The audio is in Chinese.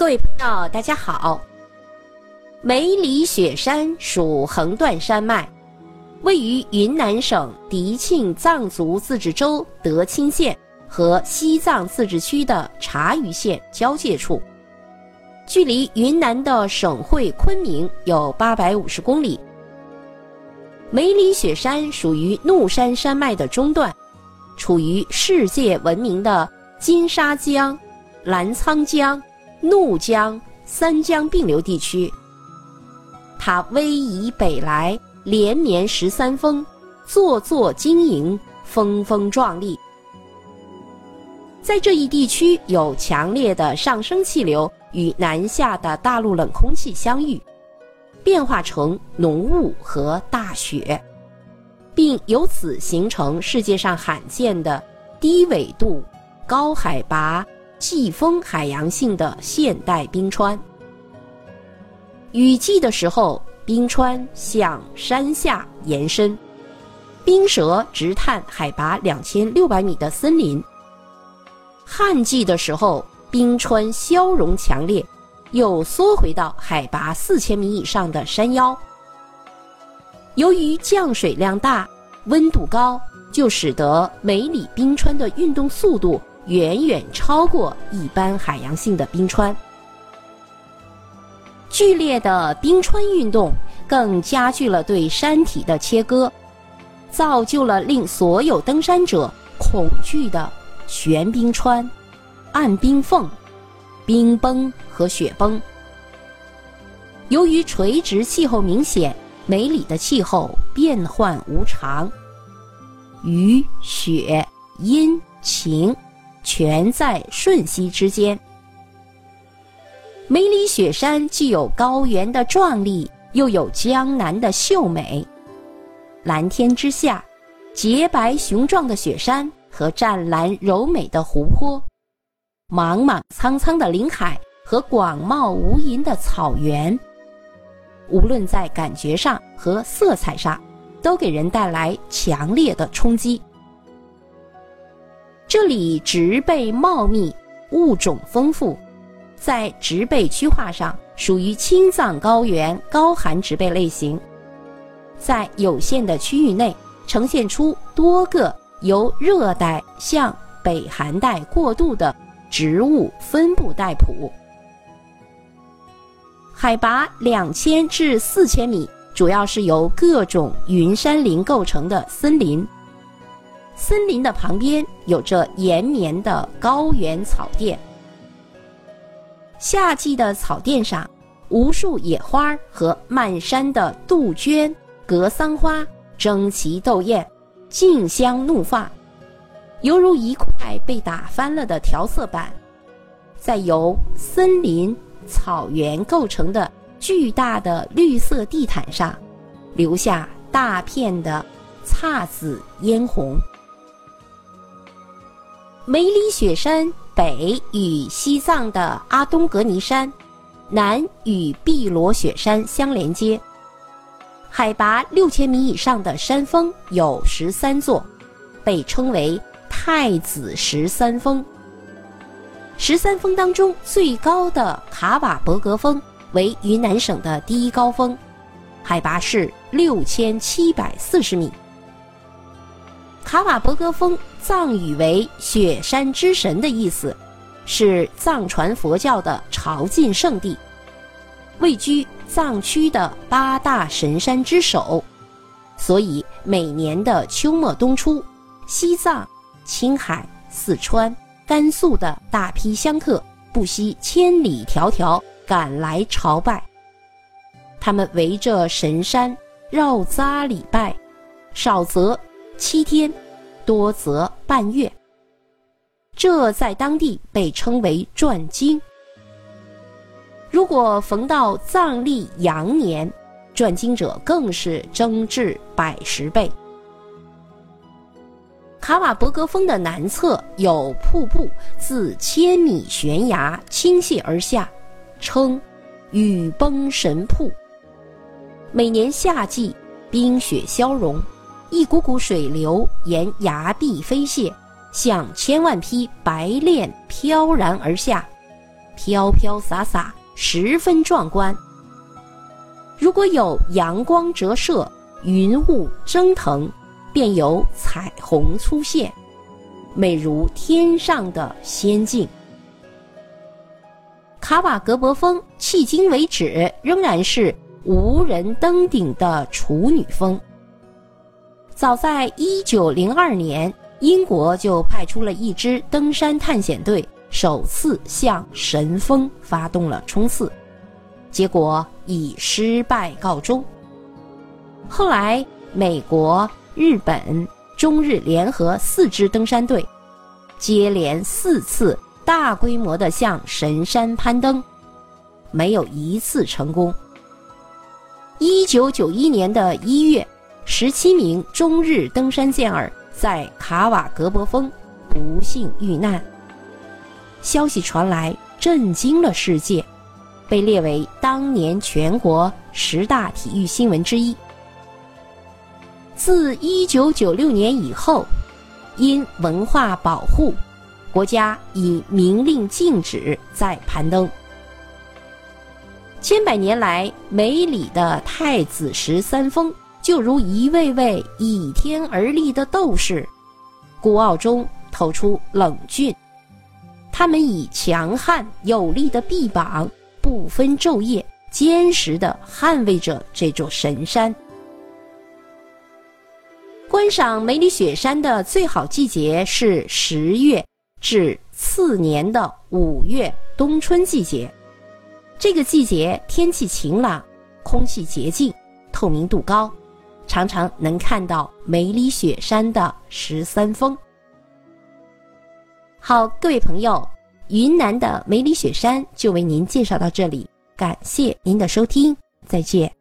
各位朋友，大家好。梅里雪山属横断山脉，位于云南省迪庆藏族自治州德钦县和西藏自治区的察隅县交界处，距离云南的省会昆明有八百五十公里。梅里雪山属于怒山山脉的中段，处于世界闻名的金沙江、澜沧江。怒江、三江并流地区，它逶迤北来，连绵十三峰，座座晶莹，峰峰壮丽。在这一地区，有强烈的上升气流与南下的大陆冷空气相遇，变化成浓雾和大雪，并由此形成世界上罕见的低纬度、高海拔。季风海洋性的现代冰川，雨季的时候，冰川向山下延伸，冰舌直探海拔两千六百米的森林；旱季的时候，冰川消融强烈，又缩回到海拔四千米以上的山腰。由于降水量大、温度高，就使得梅里冰川的运动速度。远远超过一般海洋性的冰川，剧烈的冰川运动更加剧了对山体的切割，造就了令所有登山者恐惧的悬冰川、暗冰缝、冰崩和雪崩。由于垂直气候明显，梅里的气候变幻无常，雨、雪、阴、晴。全在瞬息之间。梅里雪山既有高原的壮丽，又有江南的秀美。蓝天之下，洁白雄壮的雪山和湛蓝柔美的湖泊，莽莽苍苍的林海和广袤无垠的草原，无论在感觉上和色彩上，都给人带来强烈的冲击。这里植被茂密，物种丰富，在植被区划上属于青藏高原高寒植被类型，在有限的区域内呈现出多个由热带向北寒带过渡的植物分布带谱。海拔两千至四千米，主要是由各种云杉林构成的森林。森林的旁边有着延绵的高原草甸，夏季的草甸上，无数野花和漫山的杜鹃、格桑花争奇斗艳，竞相怒放，犹如一块被打翻了的调色板，在由森林、草原构成的巨大的绿色地毯上，留下大片的姹紫嫣红。梅里雪山北与西藏的阿东格尼山，南与碧罗雪山相连接。海拔六千米以上的山峰有十三座，被称为太子十三峰。十三峰当中最高的卡瓦博格峰为云南省的第一高峰，海拔是六千七百四十米。卡瓦博格峰藏语为“雪山之神”的意思，是藏传佛教的朝觐圣地，位居藏区的八大神山之首。所以每年的秋末冬初，西藏、青海、四川、甘肃的大批香客不惜千里迢迢赶来朝拜。他们围着神山绕匝礼拜，少则。七天，多则半月。这在当地被称为转经。如果逢到藏历羊年，转经者更是增至百十倍。卡瓦博格峰的南侧有瀑布自千米悬崖倾泻而下，称雨崩神瀑。每年夏季，冰雪消融。一股股水流沿崖壁飞泻，像千万匹白练飘然而下，飘飘洒洒，十分壮观。如果有阳光折射，云雾蒸腾，便有彩虹出现，美如天上的仙境。卡瓦格博峰迄今为止仍然是无人登顶的处女峰。早在1902年，英国就派出了一支登山探险队，首次向神峰发动了冲刺，结果以失败告终。后来，美国、日本、中日联合四支登山队，接连四次大规模的向神山攀登，没有一次成功。1991年的一月。十七名中日登山健儿在卡瓦格博峰不幸遇难。消息传来，震惊了世界，被列为当年全国十大体育新闻之一。自一九九六年以后，因文化保护，国家已明令禁止再攀登。千百年来，梅里的太子石三峰。就如一位位倚天而立的斗士，孤傲中透出冷峻。他们以强悍有力的臂膀，不分昼夜，坚实地捍卫着这座神山。观赏梅里雪山的最好季节是十月至次年的五月冬春季节。这个季节天气晴朗，空气洁净，透明度高。常常能看到梅里雪山的十三峰。好，各位朋友，云南的梅里雪山就为您介绍到这里，感谢您的收听，再见。